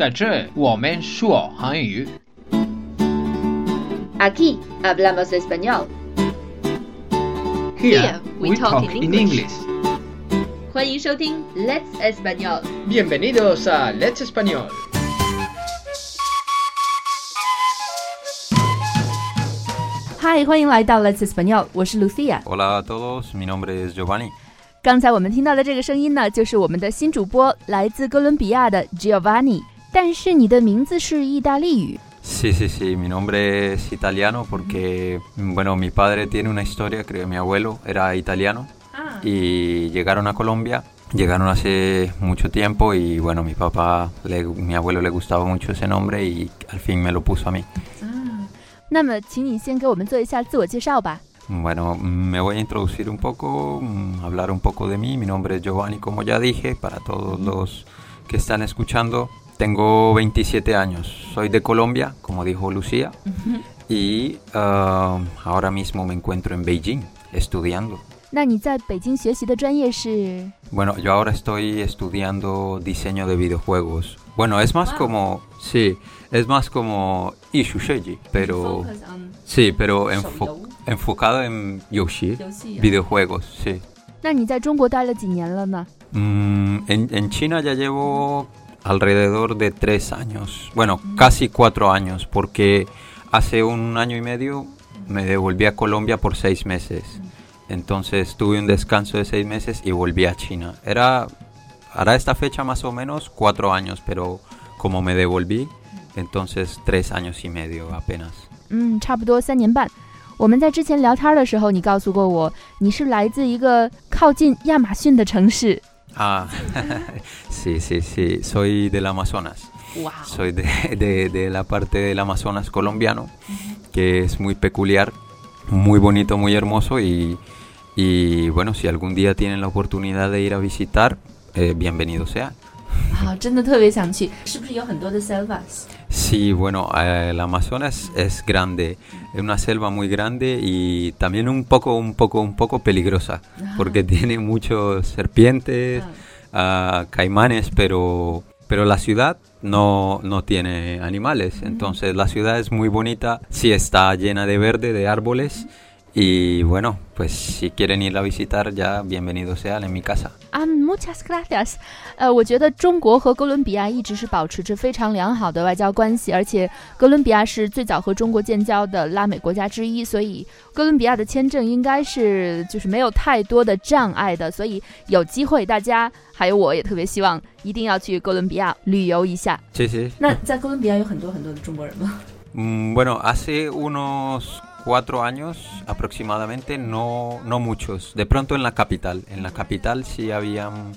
在这我们说韩语。Aquí hablamos español. Here we talk in English. 欢迎收听 Let's Español。Bienvenidos a Let's Español. 嗨，欢迎来到 Let's Español，我是 Lucia。Hola a todos, mi nombre es Giovanni. 刚才我们听到的这个声音呢，就是我们的新主播，来自哥伦比亚的 Giovanni。但是你的名字是意大利语， Sí, sí, sí, mi nombre es italiano porque, bueno, mi padre tiene una historia, creo que mi abuelo era italiano y llegaron a Colombia, llegaron hace mucho tiempo y, bueno, mi papá, le- mi abuelo le gustaba mucho ese nombre y al fin me lo puso a mí. 那么请你先给我们做一下自我介绍吧。 Bueno, me voy a introducir un poco, mm, hablar un poco de mí. Mi nombre es Giovanni, como ya dije, para todos los que están escuchando. Tengo 27 años, soy de Colombia, como dijo Lucía, y ah, ahora mismo me encuentro en Beijing estudiando. Bueno, yo ahora estoy estudiando diseño de videojuegos. Bueno, es más como sí, es más como Ishusheji, pero sí, pero enfo enfocado en Yoshi, ah. videojuegos, sí. Mm, en, en China ya llevo alrededor de tres años, bueno, casi cuatro años, porque hace un año y medio me devolví a Colombia por seis meses. Entonces tuve un descanso de seis meses y volví a China. Era, hará esta fecha más o menos cuatro años, pero como me devolví, entonces tres años y medio apenas. 嗯，差不多三年半。我们在之前聊天的时候，你告诉过我你是来自一个靠近亚马逊的城市。 Ah, sí, sí, sí. Soy del Amazonas. Wow. Soy de, de, de, la parte del Amazonas colombiano, que es muy peculiar, muy bonito, muy hermoso. Y, y, bueno, si algún día tienen la oportunidad de ir a visitar, eh, bienvenido sea. Ah, sí, bueno, eh, el Amazonas es grande es una selva muy grande y también un poco, un poco, un poco peligrosa, porque tiene muchos serpientes, ah, caimanes, pero, pero la ciudad no, no tiene animales. Entonces la ciudad es muy bonita, sí está llena de verde, de árboles. Y bueno, pues si quieren ir a visitar ya bienvenidos sean en mi casa. 啊，muchas gracias。呃，我觉得中国和哥伦比亚一直是保持着非常良好的外交关系，而且哥伦比亚是最早和中国建交的拉美国家之一，所以哥伦比亚的签证应该是就是没有太多的障碍的。所以有机会，大家还有我也特别希望一定要去哥伦比亚旅游一下。 Sí, sí. 那在哥伦比亚有很多很多的中国人吗？ Mm, Bueno, hace unos cuatro años aproximadamente, no, no muchos. De pronto en la capital. En la capital sí habían,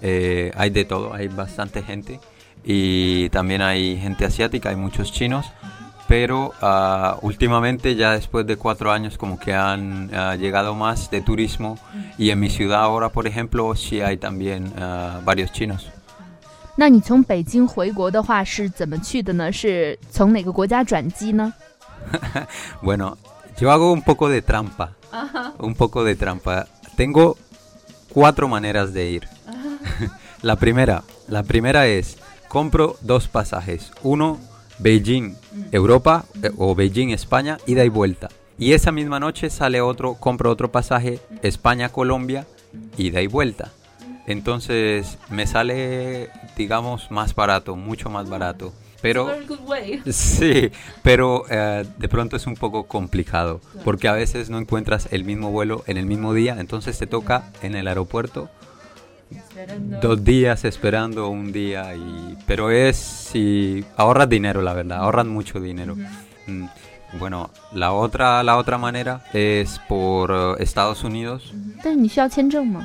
eh, hay de todo, hay bastante gente. Y también hay gente asiática, hay muchos chinos. Pero ah, últimamente, ya después de cuatro años, como que han ah, llegado más de turismo. Y en mi ciudad ahora, por ejemplo, sí hay también ah, varios chinos. 那你从北京回国的话是怎么去的呢？是从哪个国家转机呢？ Bueno, yo hago un poco de trampa. Un poco de trampa. Tengo cuatro maneras de ir. la primera, la primera es compro dos pasajes. Uno Beijing, Europa eh, o Beijing, España, ida y vuelta. Y esa misma noche sale otro, compro otro pasaje España, Colombia, ida y vuelta. Entonces me sale, digamos, más barato, mucho más barato pero sí, pero eh, de pronto es un poco complicado porque a veces no encuentras el mismo vuelo en el mismo día, entonces te toca en el aeropuerto dos días esperando un día y pero es si ahorras dinero la verdad, ahorras mucho dinero. Mm, bueno, la otra la otra manera es por eh, Estados Unidos.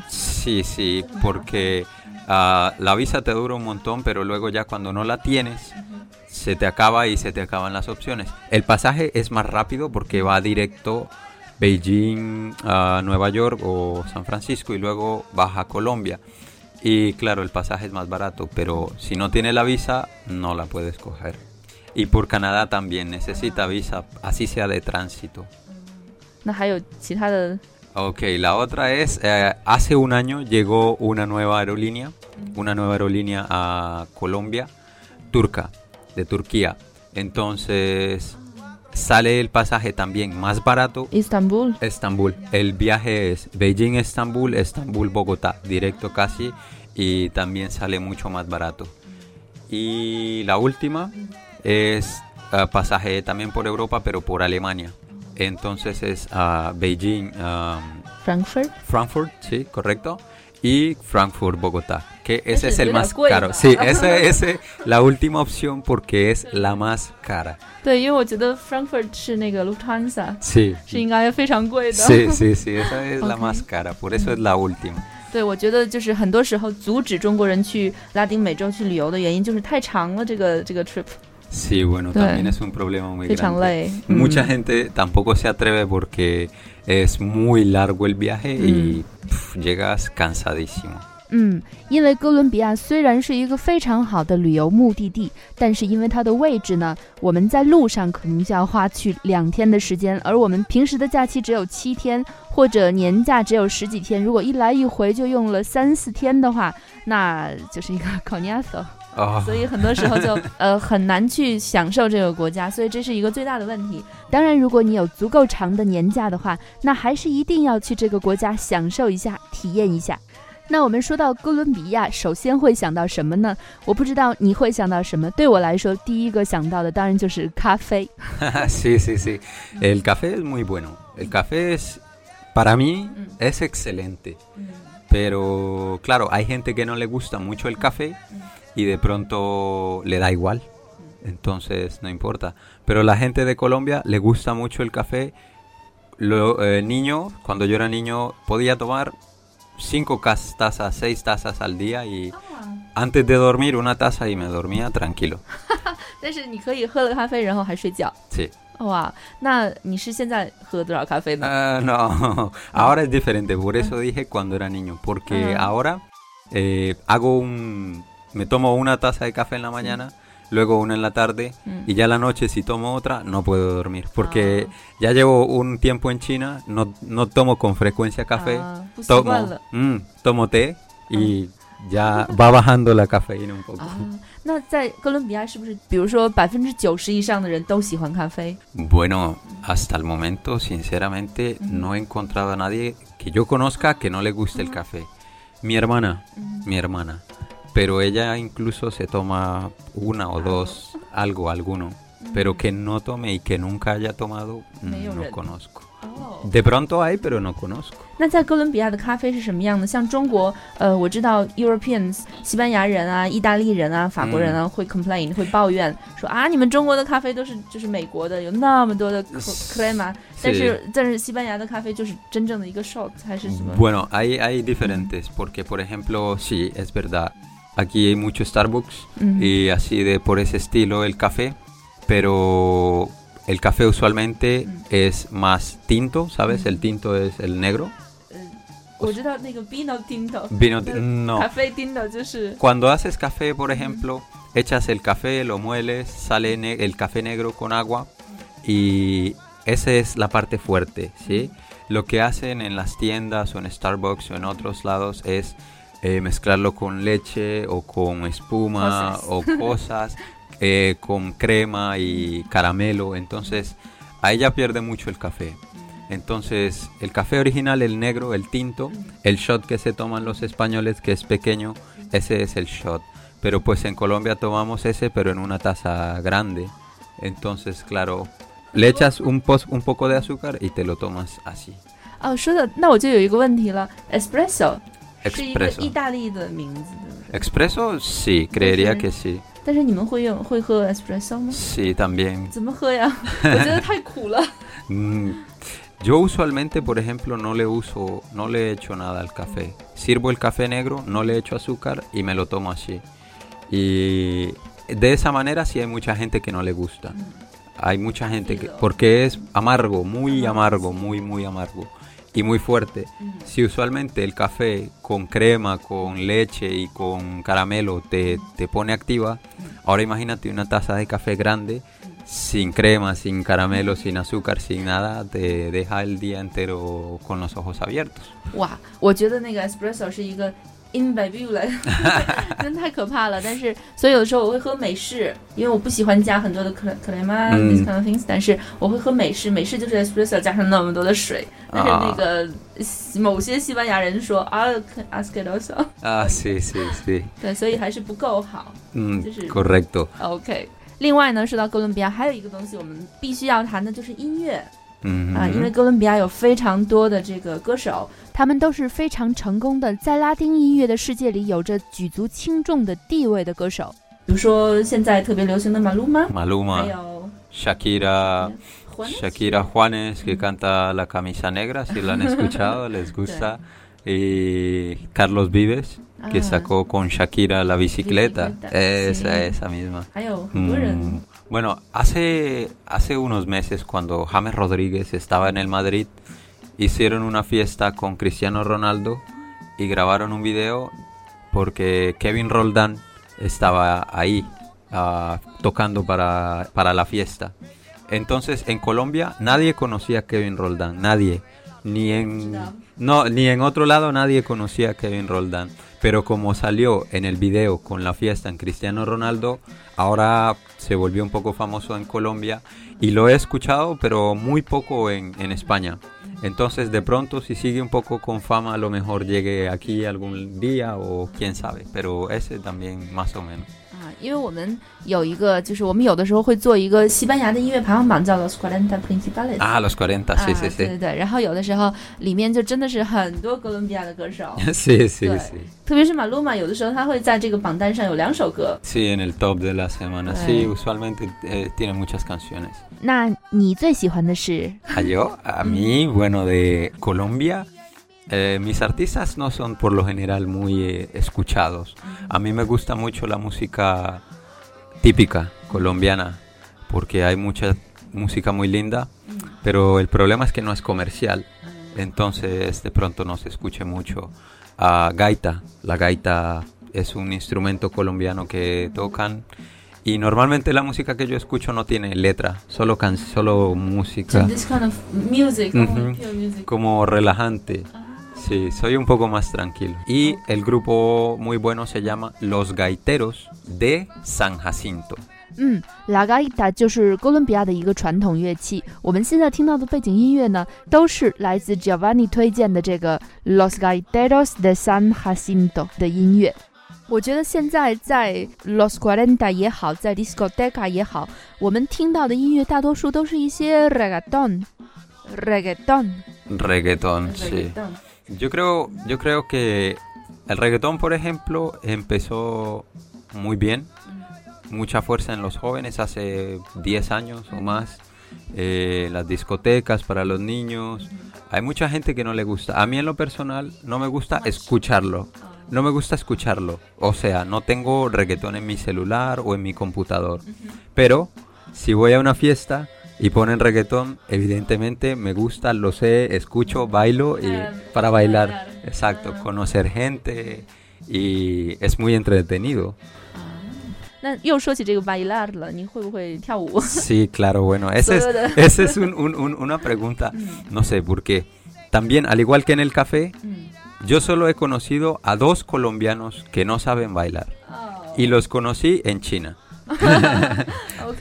Sí, sí, porque ah, la visa te dura un montón, pero luego ya cuando no la tienes, se te acaba y se te acaban las opciones. El pasaje es más rápido porque va directo Beijing a Nueva York o San Francisco y luego baja a Colombia. Y claro, el pasaje es más barato, pero si no tiene la visa, no la puedes coger. Y por Canadá también necesita visa, así sea de tránsito. 那还有其他的 Ok, la otra es, eh, hace un año llegó una nueva aerolínea, una nueva aerolínea a Colombia turca, de Turquía. Entonces sale el pasaje también más barato. Estambul. Estambul. El viaje es Beijing-Estambul, Estambul-Bogotá, directo casi, y también sale mucho más barato. Y la última es uh, pasaje también por Europa, pero por Alemania Entonces es uh, Beijing. Um, Frankfurt. Frankfurt, sí, correcto. Y Frankfurt, Bogotá, que ese es el más caro. Sí, esa es la última opción porque es la más cara. 对，因为我觉得 Frankfurt 是那个 Lufthansa，sí, 是应该非常贵的。Sí, sí, sí, esa es la más cara, por eso es la última. 对，我觉得就是很多时候阻止中国人去拉丁美洲去旅游的原因就是太长了，这个这个 trip。 Sí, bueno, también es un problema muy grande. Mucha gente tampoco se atreve porque es muy largo el viaje y llegas cansadísimo. 嗯，因为哥伦比亚虽然是一个非常好的旅游目的地，但是因为它的位置呢，我们在路上可能就要花去两天的时间，而我们平时的假期只有七天，或者年假只有十几天，如果一来一回就用了三四天的话，那就是一个 c 所以很多时候就 呃很难去享受这个国家，所以这是一个最大的问题。当然，如果你有足够长的年假的话，那还是一定要去这个国家享受一下，体验一下。那我们说到哥伦比亚，首先会想到什么呢？我不知道你会想到什么。对我来说，第一个想到的当然就是咖啡。sí, sí, sí. El café es muy bueno. El café es, para mí, es excelente. Pero claro, hay gente que no le gusta mucho el café y de pronto le da igual. Entonces no importa. Pero la gente de Colombia le gusta mucho el café. Lo, el niño, cuando yo era niño, podía tomar cinco tazas, seis tazas al día y antes de dormir una taza y me dormía tranquilo. Sí. no, ahora es diferente, por eso dije cuando era niño, porque ahora eh, hago un, me tomo una taza de café en la mañana luego una en la tarde mm. y ya la noche si tomo otra no puedo dormir porque ah. ya llevo un tiempo en China, no, no tomo con frecuencia café, ah, pues tomo, mm, tomo té y ah. ya va bajando la cafeína un poco. Bueno, hasta el momento, sinceramente, no he encontrado a nadie que yo conozca que no le guste el café. Mi hermana, mi hermana pero ella incluso se toma una o dos, algo, alguno, pero que no tome y que nunca haya tomado, no conozco. De pronto hay, pero no conozco. 那在哥伦比亚的咖啡是什么样的？像中国，呃，我知道 Europeans 西班牙人啊、意大利人啊、法国人啊、嗯、会 complain 会抱怨说啊，你们中国的咖啡都是就是美国的，有那么多的 crema，但是但是西班牙的咖啡就是真正的一个 shot 还是什么？Bueno, hay hay diferentes porque por ejemplo sí es verdad. Aquí hay mucho Starbucks y así de por ese estilo el café, pero el café usualmente es más tinto, ¿sabes? El tinto es el negro. vino tinto. Vino no. Café tinto Cuando haces café, por ejemplo, echas el café, lo mueles, sale el café negro con agua y esa es la parte fuerte, ¿sí? Lo que hacen en las tiendas o en Starbucks o en otros lados es eh, mezclarlo con leche o con espuma o cosas, eh, con crema y caramelo. Entonces, a ella pierde mucho el café. Entonces, el café original, el negro, el tinto, el shot que se toman los españoles, que es pequeño, ese es el shot. Pero pues en Colombia tomamos ese, pero en una taza grande. Entonces, claro, le echas un, un poco de azúcar y te lo tomas así. Oh, espresso Expreso. Expreso, sí, creería que sí. Sí, también. Mm, yo usualmente, por ejemplo, no le uso, no le echo nada al café. Sirvo el café negro, no le echo azúcar y me lo tomo así. Y de esa manera sí hay mucha gente que no le gusta. Hay mucha gente que, porque es amargo, muy amargo, muy, muy amargo y muy fuerte. Si usualmente el café con crema, con leche y con caramelo te, te pone activa, ahora imagínate una taza de café grande sin crema, sin caramelo, sin azúcar, sin nada, te deja el día entero con los ojos abiertos. 哇，我觉得那个 espresso 是一个 in baby 了，真的太可怕了。但是，所以有的时候我会喝美式，因为我不喜欢加很多的可可莱玛 this kind of things。但是我会喝美式，美式就是 espresso 加上那么多的水。但是那个某些西班牙人说啊，asqueroso。啊，sí sí sí。对，所以还是不够好。嗯，就是 correcto。OK。另外呢，说到哥伦比亚，还有一个东西我们必须要谈的就是音乐。嗯啊，因为哥伦比亚有非常多的这个歌手，他们都是非常成功的，在拉丁音乐的世界里有着举足轻重的地位的歌手。比如说现在特别流行的马鲁马，马鲁马，还有 Shakira，Shakira Juanes que canta La Camisa Negra, si la han escuchado, les gusta. Y Carlos Vives, que sacó con Shakira la bicicleta, esa, esa misma. Bueno, hace, hace unos meses cuando James Rodríguez estaba en el Madrid, hicieron una fiesta con Cristiano Ronaldo y grabaron un video porque Kevin Roldán estaba ahí uh, tocando para, para la fiesta. Entonces en Colombia nadie conocía a Kevin Roldán, nadie. Ni en, no, ni en otro lado nadie conocía a Kevin Roldán. Pero como salió en el video con la fiesta en Cristiano Ronaldo, ahora se volvió un poco famoso en Colombia y lo he escuchado, pero muy poco en, en España. Entonces, de pronto, si sigue un poco con fama, a lo mejor llegue aquí algún día o quién sabe, pero ese también más o menos. 因为我们有一个，就是我们有的时候会做一个西班牙的音乐排行榜，叫 Los Cuarenta Principales。啊，Los Cuarenta，sí sí sí。对对对，然后有的时候里面就真的是很多哥伦比亚的歌手。sí sí sí。特别是马鲁马，有的时候他会在这个榜单上有两首歌。Sí en el top de la semana sí usualmente tiene muchas canciones。那你最喜欢的是？A yo a mí bueno de Colombia。Eh, mis artistas no son por lo general muy eh, escuchados. A mí me gusta mucho la música típica colombiana porque hay mucha música muy linda, pero el problema es que no es comercial. Entonces de pronto no se escuche mucho. a gaita, la gaita es un instrumento colombiano que tocan y normalmente la música que yo escucho no tiene letra, solo can solo música. Como relajante. Sí, soy un poco más tranquilo. Y el grupo muy bueno se llama Los Gaiteros de San Jacinto. 嗯，La gaita 就是哥伦比亚的一个传统乐器。我们现在听到的背景音乐呢，都是来自 Giovanni 推荐的这个 Los Gaiteros de San Jacinto 的音乐。我觉得现在在 Los Cuarenta 也好，在 Discoteca 也好，我们听到的音乐大多数都是一些 reggaeton，reggaeton，reggaeton， sí。 Yo creo, yo creo que el reggaetón, por ejemplo, empezó muy bien, mucha fuerza en los jóvenes hace 10 años o más. Eh, las discotecas para los niños. Hay mucha gente que no le gusta. A mí en lo personal no me gusta escucharlo. No me gusta escucharlo. O sea, no tengo reggaetón en mi celular o en mi computador. Pero si voy a una fiesta y ponen reggaetón, evidentemente me gusta, lo sé, escucho, bailo y para bailar, exacto, conocer gente y es muy entretenido. Sí, claro, bueno, esa es, ese es un, un, una pregunta, no sé por qué. También, al igual que en el café, yo solo he conocido a dos colombianos que no saben bailar. Y los conocí en China.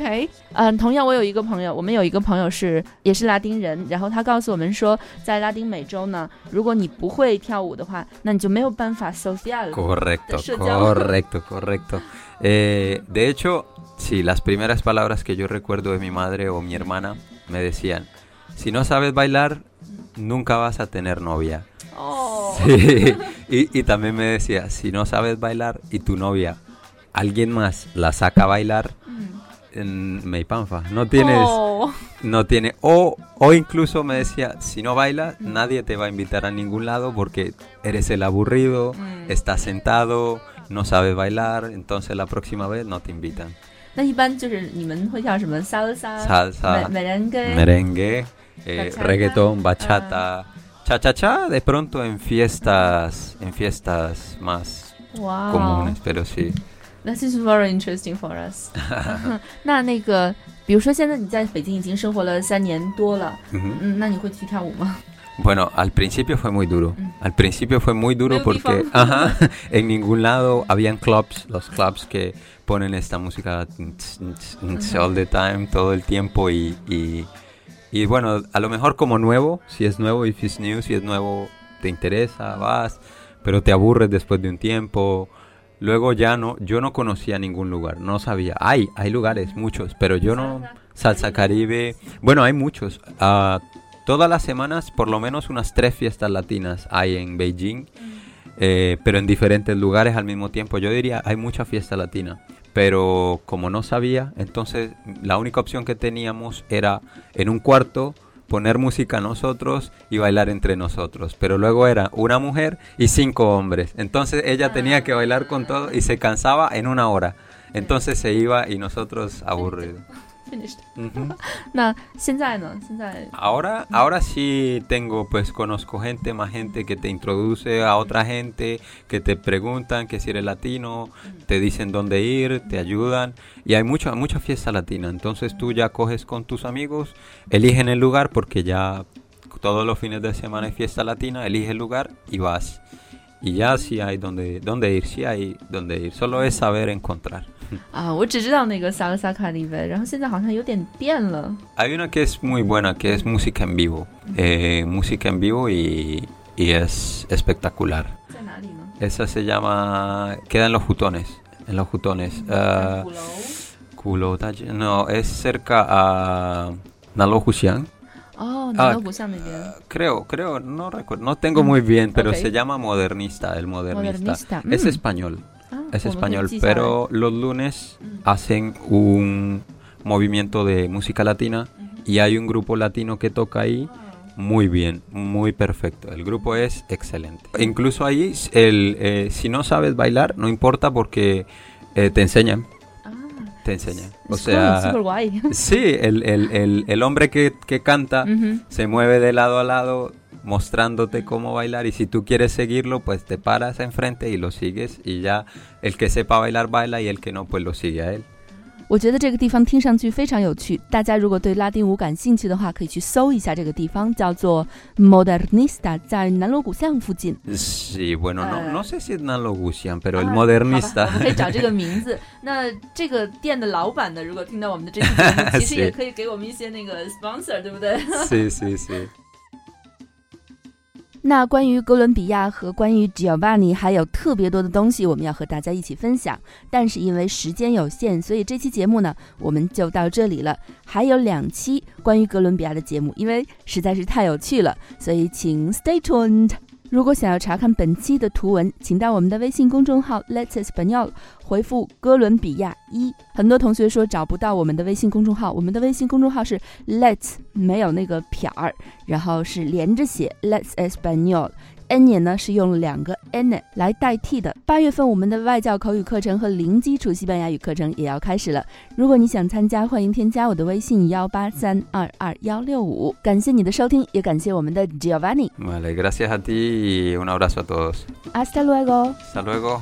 OK，嗯，同样我有一个朋友，我们有一个朋友是也是拉丁人，然后他告诉我们说，在拉丁美洲呢，如果你不会跳舞的话，那你就没有办法 social。Correcto, correcto, correcto. Eh, de hecho, sí, las primeras palabras que yo recuerdo de mi madre o mi hermana me decían, si no sabes bailar, nunca vas a tener novia. Oh. Sí, y, y también me decía, si no sabes bailar y tu novia alguien más la saca a bailar mm. en Meipanfa. No tienes, oh. no tiene, o, o incluso me decía, si no bailas, mm. nadie te va a invitar a ningún lado porque eres el aburrido, mm. estás sentado, no sabes bailar, entonces la próxima vez no te invitan. salsa, merengue, merengue eh, reggaetón, bachata, ah. cha cha cha, de pronto en fiestas, en fiestas más comunes, pero sí. That is very interesting for us 那那个，比如说现在你在北京已经生活了三年多了，嗯，那你会去跳舞吗？ Bueno, al principio fue muy duro. Mm. Al principio fue muy duro porque ajá, en ningún lado habían clubs, los clubs que ponen esta música all the time, todo el tiempo y, y, y bueno, a lo mejor como nuevo, si es nuevo, if it's new, si es nuevo, te interesa, vas, pero te aburres después de un tiempo. Luego ya no, yo no conocía ningún lugar, no sabía. Hay, hay lugares, muchos, pero yo no. Salsa Caribe. Bueno, hay muchos. Ah, todas las semanas, por lo menos unas tres fiestas latinas hay en Beijing, eh, pero en diferentes lugares al mismo tiempo. Yo diría, hay mucha fiesta latina. Pero como no sabía, entonces la única opción que teníamos era en un cuarto poner música nosotros y bailar entre nosotros. Pero luego era una mujer y cinco hombres. Entonces ella tenía que bailar con todo y se cansaba en una hora. Entonces se iba y nosotros aburridos. Ahora, ahora sí tengo, pues conozco gente, más gente que te introduce a otra gente, que te preguntan que si eres latino, te dicen dónde ir, te ayudan. Y hay mucha, mucha fiesta latina. Entonces tú ya coges con tus amigos, eligen el lugar porque ya todos los fines de semana hay fiesta latina, elige el lugar y vas. Y ya sí hay donde, donde ir, sí hay donde ir. Solo es saber encontrar. Ah, Hay una que es muy buena, que es música en vivo. Eh, música en vivo y, y es espectacular. Esa se llama... Queda en los jutones. En los jutones. Uh, no, es cerca a Nalohusian. Oh, ah, creo, creo, no recuerdo, no tengo muy bien, pero se llama modernista, el modernista. Es mm. español, ah, es español, pero los lunes mm. hacen un movimiento de música latina y hay un grupo latino que toca ahí muy bien, muy perfecto. El grupo es excelente. Incluso ahí, el, eh, si no sabes bailar, no importa porque eh, te enseñan te enseña. O sea, sí, el, el, el, el, hombre que, que canta se mueve de lado a lado mostrándote cómo bailar y si tú quieres seguirlo, pues te paras enfrente y lo sigues y ya el que sepa bailar baila y el que no, pues lo sigue a él. 我觉得这个地方听上去非常有趣，大家如果对拉丁舞感兴趣的话，可以去搜一下这个地方，叫做 Modernista，在南锣鼓巷附近。Sí, bueno, no no sé si es 南锣鼓巷，pero el Modernista。我们可以找这个名字。那这个店的老板呢，如果听到我们的这期节目，其实也可以给我们一些那个 sponsor，对不对？Sí, sí, sí。 那关于哥伦比亚和关于 Giovanni 还有特别多的东西，我们要和大家一起分享。但是因为时间有限，所以这期节目呢，我们就到这里了。还有两期关于哥伦比亚的节目，因为实在是太有趣了，所以请 stay tuned。如果想要查看本期的图文，请到我们的微信公众号 Let's Español 回复“哥伦比亚一”。很多同学说找不到我们的微信公众号，我们的微信公众号是 Let's 没有那个撇儿，然后是连着写 Let's Español。N 年呢是用了两个 N 来代替的。八月份我们的外教口语课程和零基础西班牙语课程也要开始了。如果你想参加，欢迎添加我的微信幺八三二二幺六五。感谢你的收听，也感谢我们的 Giovanni。Vale, gracias a ti y un abrazo a todos. Hasta luego. Hasta luego.